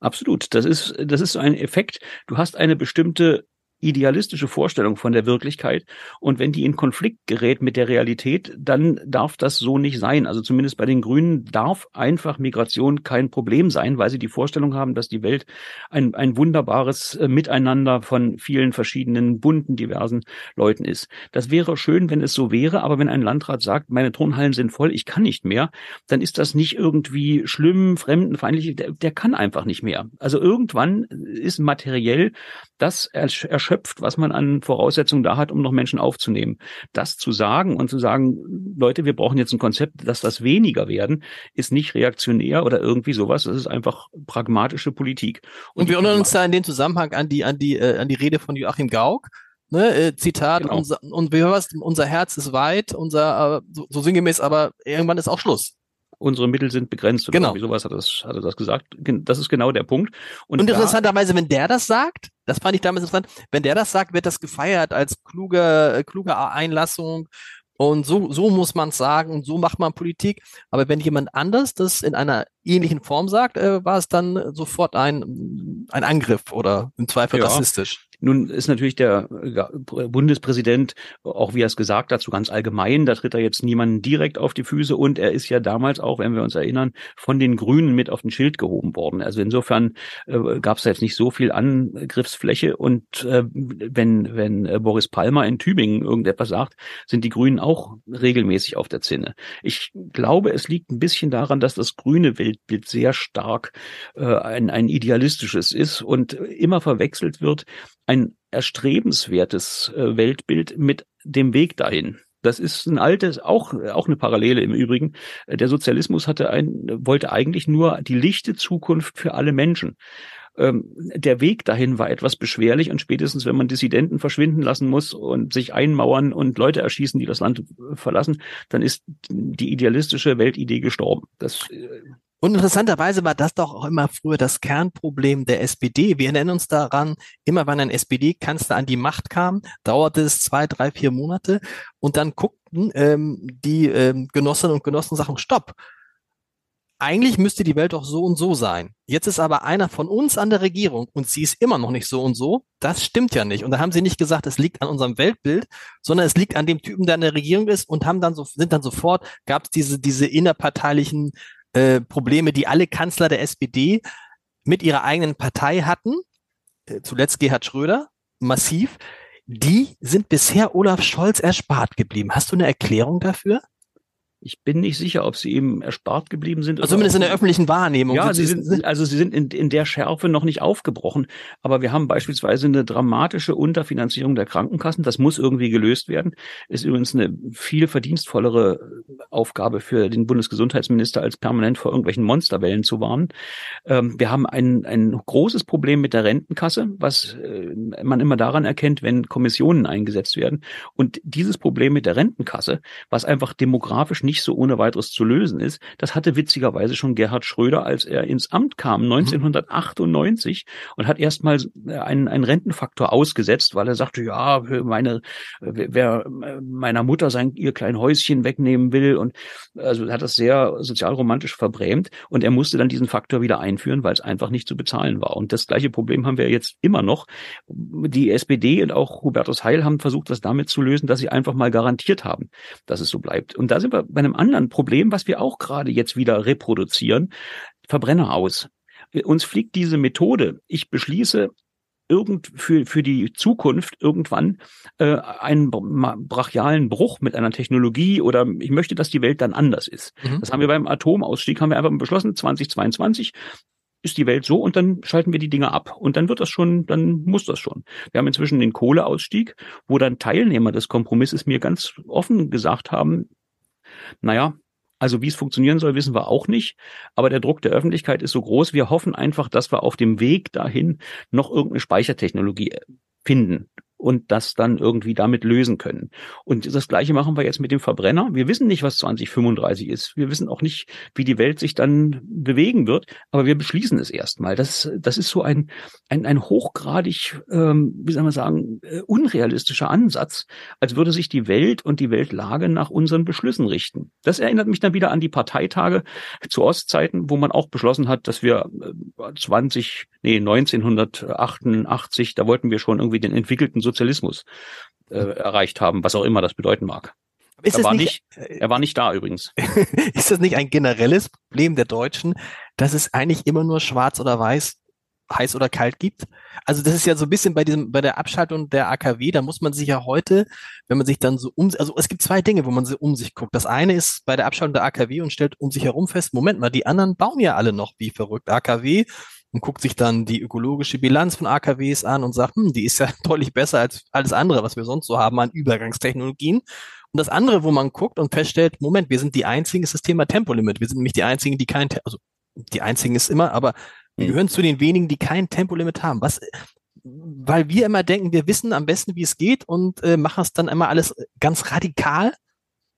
Absolut. Das ist, das ist so ein Effekt. Du hast eine bestimmte idealistische Vorstellung von der Wirklichkeit. Und wenn die in Konflikt gerät mit der Realität, dann darf das so nicht sein. Also zumindest bei den Grünen darf einfach Migration kein Problem sein, weil sie die Vorstellung haben, dass die Welt ein, ein wunderbares äh, Miteinander von vielen verschiedenen bunten, diversen Leuten ist. Das wäre schön, wenn es so wäre, aber wenn ein Landrat sagt, meine Turnhallen sind voll, ich kann nicht mehr, dann ist das nicht irgendwie schlimm, fremdenfeindlich, der, der kann einfach nicht mehr. Also irgendwann ist materiell das erschöpft erschöpft, was man an Voraussetzungen da hat, um noch Menschen aufzunehmen. Das zu sagen und zu sagen, Leute, wir brauchen jetzt ein Konzept, dass das weniger werden, ist nicht reaktionär oder irgendwie sowas. Das ist einfach pragmatische Politik. Und, und wir erinnern uns da in dem Zusammenhang an die, an die, äh, an die Rede von Joachim Gauck, ne, äh, Zitat, genau. unser, und wie hörst, unser Herz ist weit, unser, äh, so, so sinngemäß, aber irgendwann ist auch Schluss unsere Mittel sind begrenzt oder genau. irgendwie sowas hat das, hat er das gesagt. Das ist genau der Punkt. Und, und interessanterweise, wenn der das sagt, das fand ich damals interessant, wenn der das sagt, wird das gefeiert als kluge, äh, kluge Einlassung und so, so muss man es sagen und so macht man Politik. Aber wenn jemand anders das in einer ähnlichen Form sagt, äh, war es dann sofort ein, ein Angriff oder im Zweifel ja. rassistisch. Nun ist natürlich der Bundespräsident, auch wie er es gesagt hat, so ganz allgemein, da tritt er jetzt niemanden direkt auf die Füße und er ist ja damals auch, wenn wir uns erinnern, von den Grünen mit auf den Schild gehoben worden. Also insofern äh, gab es jetzt nicht so viel Angriffsfläche und äh, wenn, wenn äh, Boris Palmer in Tübingen irgendetwas sagt, sind die Grünen auch regelmäßig auf der Zinne. Ich glaube, es liegt ein bisschen daran, dass das grüne Weltbild sehr stark äh, ein, ein idealistisches ist und immer verwechselt wird ein erstrebenswertes äh, Weltbild mit dem Weg dahin. Das ist ein altes, auch, auch eine Parallele im Übrigen. Der Sozialismus hatte ein, wollte eigentlich nur die lichte Zukunft für alle Menschen. Ähm, der Weg dahin war etwas beschwerlich und spätestens, wenn man Dissidenten verschwinden lassen muss und sich einmauern und Leute erschießen, die das Land verlassen, dann ist die idealistische Weltidee gestorben. Das äh, und interessanterweise war das doch auch immer früher das Kernproblem der SPD. Wir erinnern uns daran, immer wenn ein SPD-Kanzler an die Macht kam, dauerte es zwei, drei, vier Monate und dann guckten ähm, die ähm, Genossinnen und Genossen Sachen, stopp. Eigentlich müsste die Welt doch so und so sein. Jetzt ist aber einer von uns an der Regierung und sie ist immer noch nicht so und so. Das stimmt ja nicht. Und da haben sie nicht gesagt, es liegt an unserem Weltbild, sondern es liegt an dem Typen, der an der Regierung ist und haben dann so, sind dann sofort, gab es diese, diese innerparteilichen äh, Probleme, die alle Kanzler der SPD mit ihrer eigenen Partei hatten, äh, zuletzt Gerhard Schröder, massiv, die sind bisher Olaf Scholz erspart geblieben. Hast du eine Erklärung dafür? Ich bin nicht sicher, ob sie eben erspart geblieben sind. Also zumindest in der öffentlichen Wahrnehmung. Ja, sie sind, also sie sind in, in der Schärfe noch nicht aufgebrochen. Aber wir haben beispielsweise eine dramatische Unterfinanzierung der Krankenkassen. Das muss irgendwie gelöst werden. Ist übrigens eine viel verdienstvollere Aufgabe für den Bundesgesundheitsminister, als permanent vor irgendwelchen Monsterwellen zu warnen. Ähm, wir haben ein, ein großes Problem mit der Rentenkasse, was äh, man immer daran erkennt, wenn Kommissionen eingesetzt werden. Und dieses Problem mit der Rentenkasse, was einfach demografisch nicht so ohne weiteres zu lösen ist. Das hatte witzigerweise schon Gerhard Schröder, als er ins Amt kam, 1998, mhm. und hat erstmal einen, einen Rentenfaktor ausgesetzt, weil er sagte, ja, meine, wer meiner Mutter sein, ihr klein Häuschen wegnehmen will und also hat das sehr sozialromantisch verbrämt und er musste dann diesen Faktor wieder einführen, weil es einfach nicht zu bezahlen war. Und das gleiche Problem haben wir jetzt immer noch. Die SPD und auch Hubertus Heil haben versucht, das damit zu lösen, dass sie einfach mal garantiert haben, dass es so bleibt. Und da sind wir bei einem anderen Problem, was wir auch gerade jetzt wieder reproduzieren, Verbrenner aus. Uns fliegt diese Methode, ich beschließe irgend für, für die Zukunft irgendwann äh, einen brachialen Bruch mit einer Technologie oder ich möchte, dass die Welt dann anders ist. Mhm. Das haben wir beim Atomausstieg, haben wir einfach beschlossen, 2022 ist die Welt so und dann schalten wir die Dinge ab und dann wird das schon, dann muss das schon. Wir haben inzwischen den Kohleausstieg, wo dann Teilnehmer des Kompromisses mir ganz offen gesagt haben, naja, also wie es funktionieren soll, wissen wir auch nicht. Aber der Druck der Öffentlichkeit ist so groß. Wir hoffen einfach, dass wir auf dem Weg dahin noch irgendeine Speichertechnologie äh, finden und das dann irgendwie damit lösen können. Und das Gleiche machen wir jetzt mit dem Verbrenner. Wir wissen nicht, was 2035 ist. Wir wissen auch nicht, wie die Welt sich dann bewegen wird, aber wir beschließen es erstmal. Das, das ist so ein, ein, ein hochgradig, ähm, wie soll man sagen, äh, unrealistischer Ansatz, als würde sich die Welt und die Weltlage nach unseren Beschlüssen richten. Das erinnert mich dann wieder an die Parteitage zu Ostzeiten, wo man auch beschlossen hat, dass wir 20, äh, nee, 1988, da wollten wir schon irgendwie den entwickelten Sozialismus äh, erreicht haben, was auch immer das bedeuten mag. Ist er, war nicht, nicht, er war nicht da übrigens. *laughs* ist das nicht ein generelles Problem der Deutschen, dass es eigentlich immer nur schwarz oder weiß, heiß oder kalt gibt? Also das ist ja so ein bisschen bei diesem, bei der Abschaltung der AKW, da muss man sich ja heute, wenn man sich dann so um, also es gibt zwei Dinge, wo man so um sich guckt. Das eine ist bei der Abschaltung der AKW und stellt um sich herum fest, Moment mal, die anderen bauen ja alle noch wie verrückt AKW und guckt sich dann die ökologische Bilanz von AKWs an und sagt, hm, die ist ja *laughs* deutlich besser als alles andere, was wir sonst so haben an Übergangstechnologien. Und das andere, wo man guckt und feststellt, Moment, wir sind die einzigen, ist das Thema Tempolimit. Wir sind nämlich die einzigen, die kein, also die einzigen ist immer, aber wir hm. gehören zu den wenigen, die kein Tempolimit haben. Was, weil wir immer denken, wir wissen am besten, wie es geht und äh, machen es dann immer alles ganz radikal.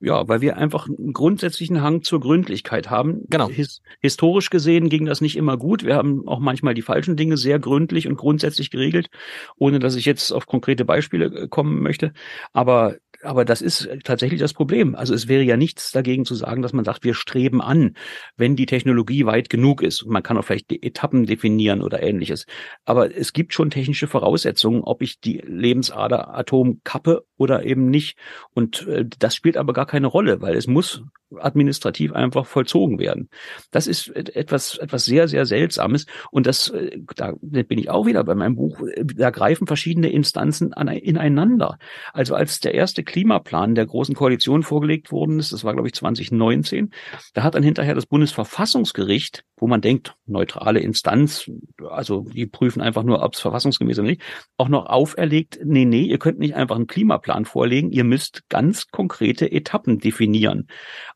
Ja, weil wir einfach einen grundsätzlichen Hang zur Gründlichkeit haben. Genau. His historisch gesehen ging das nicht immer gut. Wir haben auch manchmal die falschen Dinge sehr gründlich und grundsätzlich geregelt, ohne dass ich jetzt auf konkrete Beispiele äh, kommen möchte. Aber aber das ist tatsächlich das Problem. Also es wäre ja nichts dagegen zu sagen, dass man sagt, wir streben an, wenn die Technologie weit genug ist. Man kann auch vielleicht die Etappen definieren oder ähnliches. Aber es gibt schon technische Voraussetzungen, ob ich die Lebensader Atom kappe oder eben nicht. Und äh, das spielt aber gar keine Rolle, weil es muss administrativ einfach vollzogen werden. Das ist etwas, etwas sehr, sehr Seltsames. Und das, äh, da bin ich auch wieder bei meinem Buch, da greifen verschiedene Instanzen an, ineinander. Also als der erste Klimaplan der Großen Koalition vorgelegt worden ist, das war, glaube ich, 2019, da hat dann hinterher das Bundesverfassungsgericht, wo man denkt, neutrale Instanz, also die prüfen einfach nur, ob es verfassungsgemäß ist oder nicht, auch noch auferlegt, nee, nee, ihr könnt nicht einfach einen Klimaplan vorlegen, ihr müsst ganz konkrete Etappen definieren.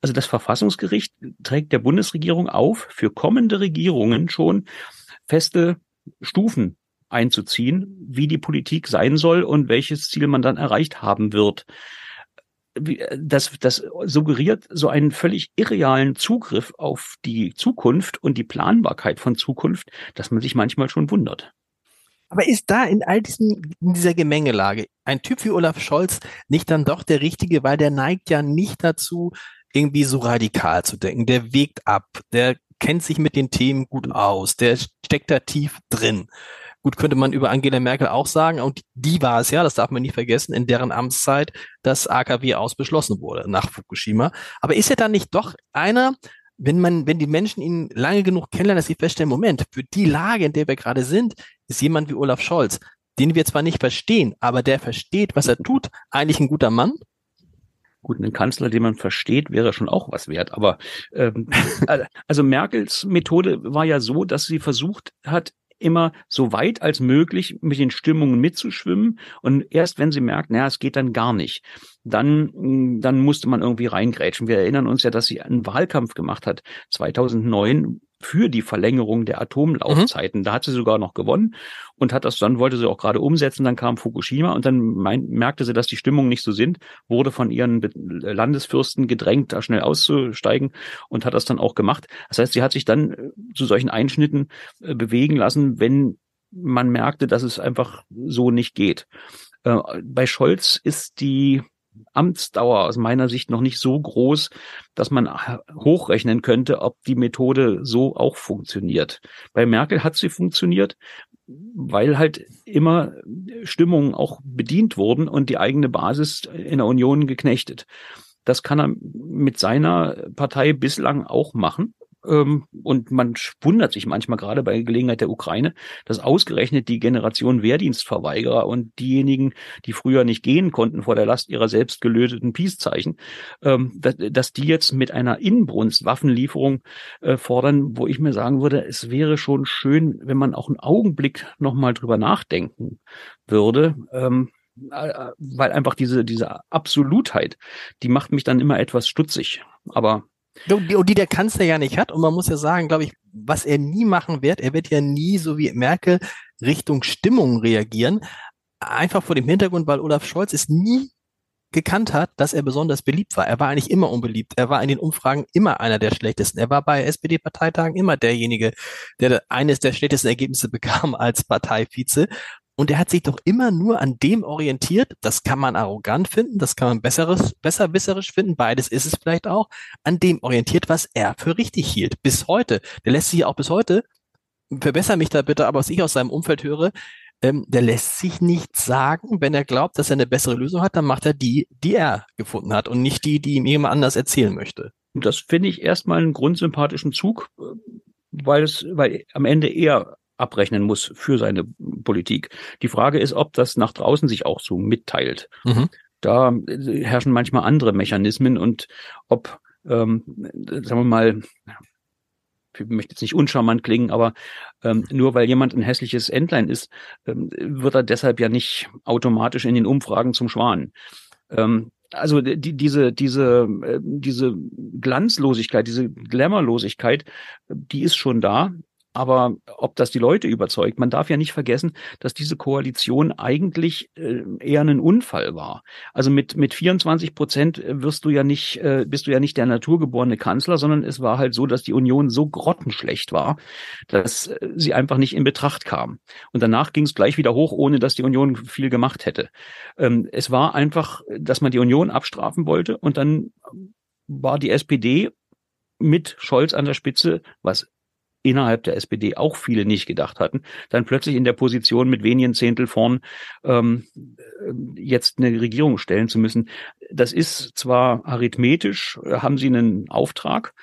Also das Verfassungsgericht trägt der Bundesregierung auf, für kommende Regierungen schon feste Stufen einzuziehen, wie die Politik sein soll und welches Ziel man dann erreicht haben wird. Das, das suggeriert so einen völlig irrealen Zugriff auf die Zukunft und die Planbarkeit von Zukunft, dass man sich manchmal schon wundert. Aber ist da in all diesen, in dieser Gemengelage ein Typ wie Olaf Scholz nicht dann doch der Richtige, weil der neigt ja nicht dazu, irgendwie so radikal zu denken. Der wägt ab, der kennt sich mit den Themen gut aus, der steckt da tief drin. Gut, könnte man über Angela Merkel auch sagen, und die war es ja, das darf man nicht vergessen, in deren Amtszeit das AKW ausbeschlossen wurde nach Fukushima. Aber ist er dann nicht doch einer, wenn man, wenn die Menschen ihn lange genug kennenlernen, dass sie feststellen, Moment, für die Lage, in der wir gerade sind, ist jemand wie Olaf Scholz, den wir zwar nicht verstehen, aber der versteht, was er tut, eigentlich ein guter Mann? Gut, ein Kanzler, den man versteht, wäre schon auch was wert. Aber ähm, *laughs* also Merkels Methode war ja so, dass sie versucht hat, immer so weit als möglich mit den Stimmungen mitzuschwimmen. Und erst wenn sie merkt, naja, es geht dann gar nicht, dann, dann musste man irgendwie reingrätschen. Wir erinnern uns ja, dass sie einen Wahlkampf gemacht hat. 2009 für die Verlängerung der Atomlaufzeiten. Mhm. Da hat sie sogar noch gewonnen und hat das dann, wollte sie auch gerade umsetzen. Dann kam Fukushima und dann mein, merkte sie, dass die Stimmungen nicht so sind, wurde von ihren Landesfürsten gedrängt, da schnell auszusteigen und hat das dann auch gemacht. Das heißt, sie hat sich dann äh, zu solchen Einschnitten äh, bewegen lassen, wenn man merkte, dass es einfach so nicht geht. Äh, bei Scholz ist die Amtsdauer aus meiner Sicht noch nicht so groß, dass man hochrechnen könnte, ob die Methode so auch funktioniert. Bei Merkel hat sie funktioniert, weil halt immer Stimmungen auch bedient wurden und die eigene Basis in der Union geknechtet. Das kann er mit seiner Partei bislang auch machen. Ähm, und man wundert sich manchmal gerade bei Gelegenheit der Ukraine, dass ausgerechnet die Generation Wehrdienstverweigerer und diejenigen, die früher nicht gehen konnten vor der Last ihrer selbst gelöteten Peace-Zeichen, ähm, dass, die jetzt mit einer Inbrunst Waffenlieferung äh, fordern, wo ich mir sagen würde, es wäre schon schön, wenn man auch einen Augenblick nochmal drüber nachdenken würde. Ähm, äh, weil einfach diese, diese Absolutheit, die macht mich dann immer etwas stutzig. Aber und die der Kanzler ja nicht hat. Und man muss ja sagen, glaube ich, was er nie machen wird, er wird ja nie so wie Merkel Richtung Stimmung reagieren. Einfach vor dem Hintergrund, weil Olaf Scholz es nie gekannt hat, dass er besonders beliebt war. Er war eigentlich immer unbeliebt. Er war in den Umfragen immer einer der schlechtesten. Er war bei SPD-Parteitagen immer derjenige, der eines der schlechtesten Ergebnisse *laughs* bekam als Parteivize. Und er hat sich doch immer nur an dem orientiert. Das kann man arrogant finden, das kann man besseres, besserwisserisch finden. Beides ist es vielleicht auch. An dem orientiert, was er für richtig hielt. Bis heute. Der lässt sich auch bis heute, verbessere mich da bitte, aber was ich aus seinem Umfeld höre, ähm, der lässt sich nichts sagen. Wenn er glaubt, dass er eine bessere Lösung hat, dann macht er die, die er gefunden hat und nicht die, die ihm jemand anders erzählen möchte. Das finde ich erstmal einen grundsympathischen Zug, weil es, weil am Ende er abrechnen muss für seine Politik. Die Frage ist, ob das nach draußen sich auch so mitteilt. Mhm. Da äh, herrschen manchmal andere Mechanismen und ob, ähm, sagen wir mal, ich möchte jetzt nicht uncharmant klingen, aber ähm, nur weil jemand ein hässliches Entlein ist, ähm, wird er deshalb ja nicht automatisch in den Umfragen zum Schwan. Ähm, also die, diese, diese, äh, diese Glanzlosigkeit, diese Glamourlosigkeit, die ist schon da aber ob das die Leute überzeugt, man darf ja nicht vergessen, dass diese Koalition eigentlich äh, eher ein Unfall war. Also mit mit 24 Prozent wirst du ja nicht, äh, bist du ja nicht der naturgeborene Kanzler, sondern es war halt so, dass die Union so grottenschlecht war, dass äh, sie einfach nicht in Betracht kam. Und danach ging es gleich wieder hoch, ohne dass die Union viel gemacht hätte. Ähm, es war einfach, dass man die Union abstrafen wollte und dann war die SPD mit Scholz an der Spitze, was innerhalb der SPD auch viele nicht gedacht hatten, dann plötzlich in der Position mit wenigen Zehntel vorn ähm, jetzt eine Regierung stellen zu müssen. Das ist zwar arithmetisch, haben sie einen Auftrag,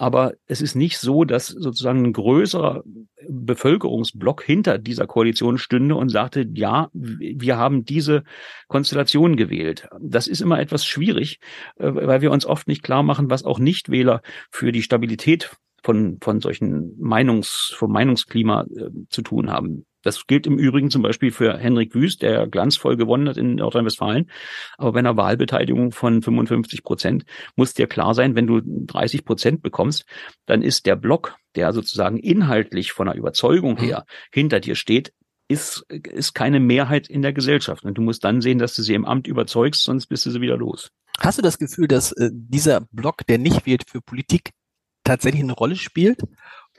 aber es ist nicht so, dass sozusagen ein größerer Bevölkerungsblock hinter dieser Koalition stünde und sagte, ja, wir haben diese Konstellation gewählt. Das ist immer etwas schwierig, äh, weil wir uns oft nicht klar machen, was auch Nichtwähler für die Stabilität von, von solchen Meinungs, vom Meinungsklima äh, zu tun haben. Das gilt im Übrigen zum Beispiel für Henrik Wüst, der glanzvoll gewonnen hat in Nordrhein-Westfalen. Aber bei einer Wahlbeteiligung von 55 Prozent muss dir klar sein, wenn du 30 Prozent bekommst, dann ist der Block, der sozusagen inhaltlich von der Überzeugung mhm. her hinter dir steht, ist, ist keine Mehrheit in der Gesellschaft. Und du musst dann sehen, dass du sie im Amt überzeugst, sonst bist du sie wieder los. Hast du das Gefühl, dass äh, dieser Block, der nicht wählt für Politik, tatsächlich eine Rolle spielt?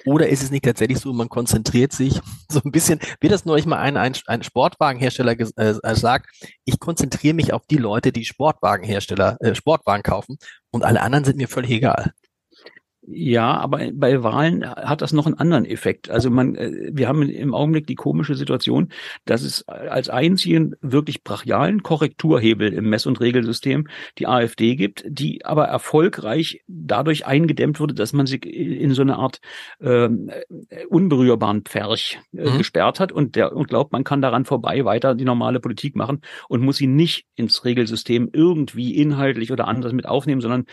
Oder ist es nicht tatsächlich so, man konzentriert sich *laughs* so ein bisschen, wie das neulich mal ein, ein, ein Sportwagenhersteller äh, sagt, ich konzentriere mich auf die Leute, die Sportwagenhersteller, äh, Sportwagen kaufen und alle anderen sind mir völlig egal. Ja, aber bei Wahlen hat das noch einen anderen Effekt. Also man, äh, wir haben im Augenblick die komische Situation, dass es als einzigen wirklich brachialen Korrekturhebel im Mess- und Regelsystem die AfD gibt, die aber erfolgreich dadurch eingedämmt wurde, dass man sich in so eine Art äh, unberührbaren Pferch äh, mhm. gesperrt hat und der und glaubt, man kann daran vorbei weiter die normale Politik machen und muss sie nicht ins Regelsystem irgendwie inhaltlich oder anders mit aufnehmen, sondern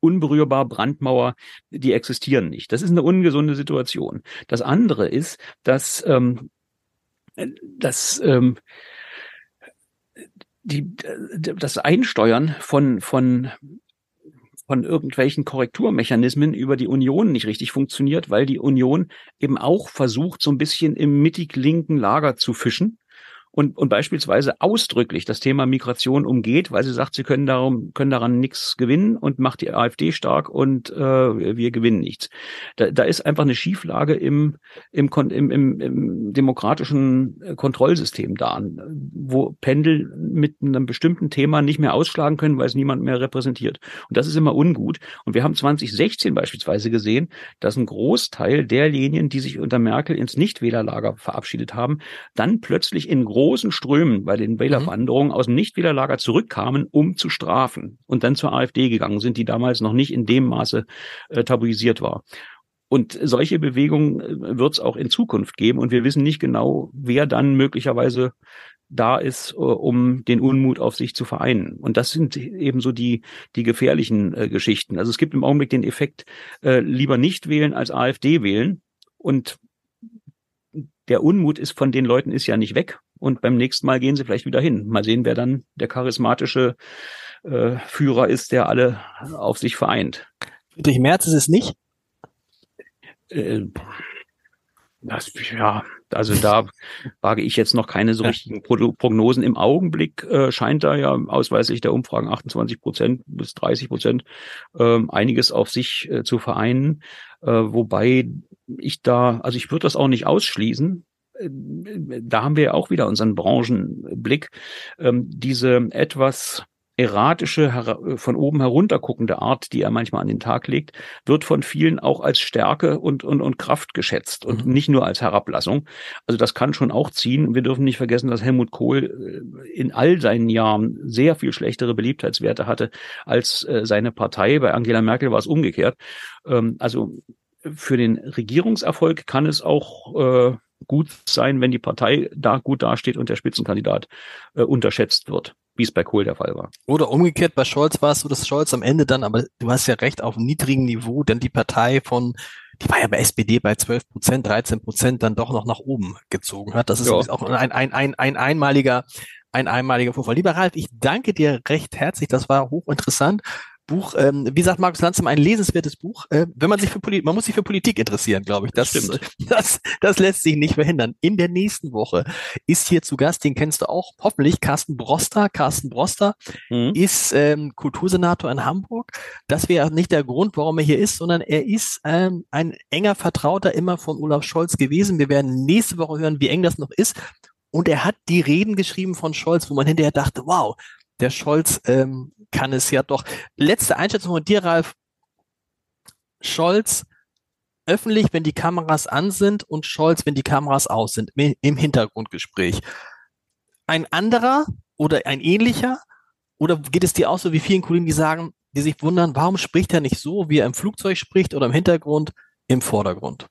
unberührbar Brandmauer die existieren nicht. Das ist eine ungesunde Situation. Das andere ist, dass, ähm, dass ähm, die, das Einsteuern von, von von irgendwelchen Korrekturmechanismen über die Union nicht richtig funktioniert, weil die Union eben auch versucht, so ein bisschen im mittig-linken Lager zu fischen und, und beispielsweise ausdrücklich das Thema Migration umgeht, weil sie sagt, sie können darum, können daran nichts gewinnen und macht die AfD stark und äh, wir gewinnen nichts. Da, da ist einfach eine Schieflage im, im, im, im, im demokratischen Kontrollsystem da, wo Pendel mit einem bestimmten Thema nicht mehr ausschlagen können, weil es niemand mehr repräsentiert. Und das ist immer ungut. Und wir haben 2016 beispielsweise gesehen, dass ein Großteil derjenigen, die sich unter Merkel ins Nichtwählerlager verabschiedet haben, dann plötzlich in großen Strömen bei den Wählerwanderungen mhm. aus dem Nichtwählerlager zurückkamen, um zu strafen und dann zur AfD gegangen sind, die damals noch nicht in dem Maße äh, tabuisiert war. Und solche Bewegungen äh, wird es auch in Zukunft geben. Und wir wissen nicht genau, wer dann möglicherweise da ist, äh, um den Unmut auf sich zu vereinen. Und das sind eben so die, die gefährlichen äh, Geschichten. Also es gibt im Augenblick den Effekt, äh, lieber nicht wählen als AfD wählen. Und der Unmut ist von den Leuten ist ja nicht weg und beim nächsten Mal gehen sie vielleicht wieder hin. Mal sehen, wer dann der charismatische äh, Führer ist, der alle auf sich vereint. Friedrich Merz ist es nicht? Äh, das, ja, also da *laughs* wage ich jetzt noch keine so richtigen Prognosen. Im Augenblick äh, scheint da ja ausweislich der Umfragen 28 Prozent bis 30 Prozent äh, einiges auf sich äh, zu vereinen. Äh, wobei ich da, also ich würde das auch nicht ausschließen. Äh, da haben wir ja auch wieder unseren Branchenblick. Ähm, diese etwas erratische, von oben herunterguckende Art, die er manchmal an den Tag legt, wird von vielen auch als Stärke und, und, und Kraft geschätzt und mhm. nicht nur als Herablassung. Also das kann schon auch ziehen. Wir dürfen nicht vergessen, dass Helmut Kohl äh, in all seinen Jahren sehr viel schlechtere Beliebtheitswerte hatte als äh, seine Partei. Bei Angela Merkel war es umgekehrt. Ähm, also für den Regierungserfolg kann es auch äh, gut sein, wenn die Partei da gut dasteht und der Spitzenkandidat äh, unterschätzt wird, wie es bei Kohl der Fall war. Oder umgekehrt, bei Scholz war es so, dass Scholz am Ende dann, aber du hast ja recht, auf einem niedrigen Niveau, denn die Partei von, die war ja bei SPD bei 12 Prozent, 13 Prozent dann doch noch nach oben gezogen hat. Das ist ja. auch ein, ein, ein, ein einmaliger, ein einmaliger Vorfall. Lieber Ralf, ich danke dir recht herzlich. Das war hochinteressant. Buch, ähm, wie sagt Markus Lanzem, ein lesenswertes Buch. Äh, wenn man sich für Politik, man muss sich für Politik interessieren, glaube ich. Das, das, *laughs* das, das lässt sich nicht verhindern. In der nächsten Woche ist hier zu Gast, den kennst du auch, hoffentlich, Carsten Broster. Carsten Broster mhm. ist ähm, Kultursenator in Hamburg. Das wäre nicht der Grund, warum er hier ist, sondern er ist ähm, ein enger Vertrauter immer von Olaf Scholz gewesen. Wir werden nächste Woche hören, wie eng das noch ist. Und er hat die Reden geschrieben von Scholz, wo man hinterher dachte, wow, der Scholz ähm, kann es ja doch. Letzte Einschätzung von dir, Ralf. Scholz öffentlich, wenn die Kameras an sind und Scholz, wenn die Kameras aus sind, im Hintergrundgespräch. Ein anderer oder ein ähnlicher? Oder geht es dir auch so wie vielen Kollegen, die sagen, die sich wundern, warum spricht er nicht so, wie er im Flugzeug spricht oder im Hintergrund, im Vordergrund?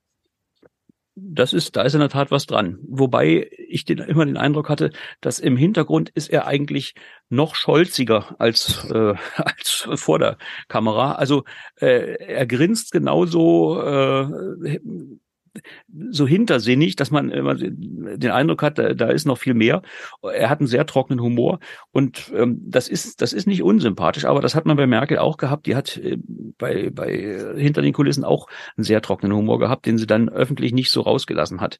Das ist, da ist in der Tat was dran. Wobei ich den, immer den Eindruck hatte, dass im Hintergrund ist er eigentlich noch scholziger als, äh, *laughs* als vor der Kamera. Also äh, er grinst genauso äh, so hintersinnig, dass man immer den Eindruck hat, da, da ist noch viel mehr. Er hat einen sehr trockenen Humor und ähm, das ist das ist nicht unsympathisch, aber das hat man bei Merkel auch gehabt. Die hat äh, bei bei äh, hinter den Kulissen auch einen sehr trockenen Humor gehabt, den sie dann öffentlich nicht so rausgelassen hat.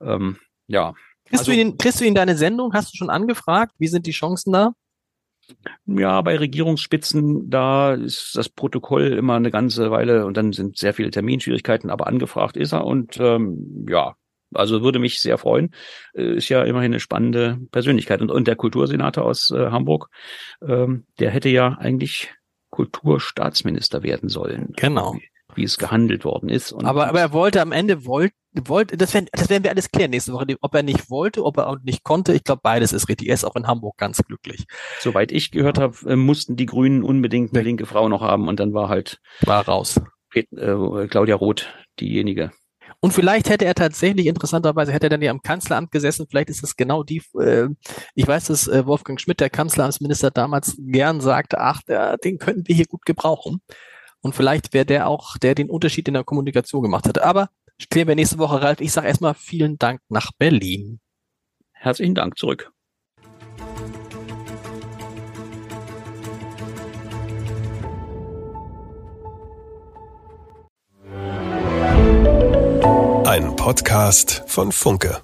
Ähm, ja. Kriegst, also, du ihn, kriegst du ihn deine Sendung? Hast du schon angefragt? Wie sind die Chancen da? Ja, bei Regierungsspitzen, da ist das Protokoll immer eine ganze Weile und dann sind sehr viele Terminschwierigkeiten, aber angefragt ist er und ähm, ja, also würde mich sehr freuen. Äh, ist ja immerhin eine spannende Persönlichkeit. Und, und der Kultursenator aus äh, Hamburg, ähm, der hätte ja eigentlich Kulturstaatsminister werden sollen. Genau wie es gehandelt worden ist. Und aber, aber er wollte am Ende, wollte, wollte das, werden, das werden wir alles klären nächste Woche, ob er nicht wollte, ob er auch nicht konnte. Ich glaube, beides ist richtig. Er ist auch in Hamburg ganz glücklich. Soweit ich gehört habe, äh, mussten die Grünen unbedingt eine linke Frau noch haben und dann war halt war raus. Pet, äh, Claudia Roth diejenige. Und vielleicht hätte er tatsächlich, interessanterweise, hätte er dann ja am Kanzleramt gesessen. Vielleicht ist das genau die, äh, ich weiß, dass äh, Wolfgang Schmidt, der Kanzleramtsminister, damals gern sagte, ach, der, den könnten wir hier gut gebrauchen. Und vielleicht wäre der auch, der den Unterschied in der Kommunikation gemacht hätte. Aber klären wir nächste Woche, Ralf. Ich sage erstmal vielen Dank nach Berlin. Herzlichen Dank zurück. Ein Podcast von Funke.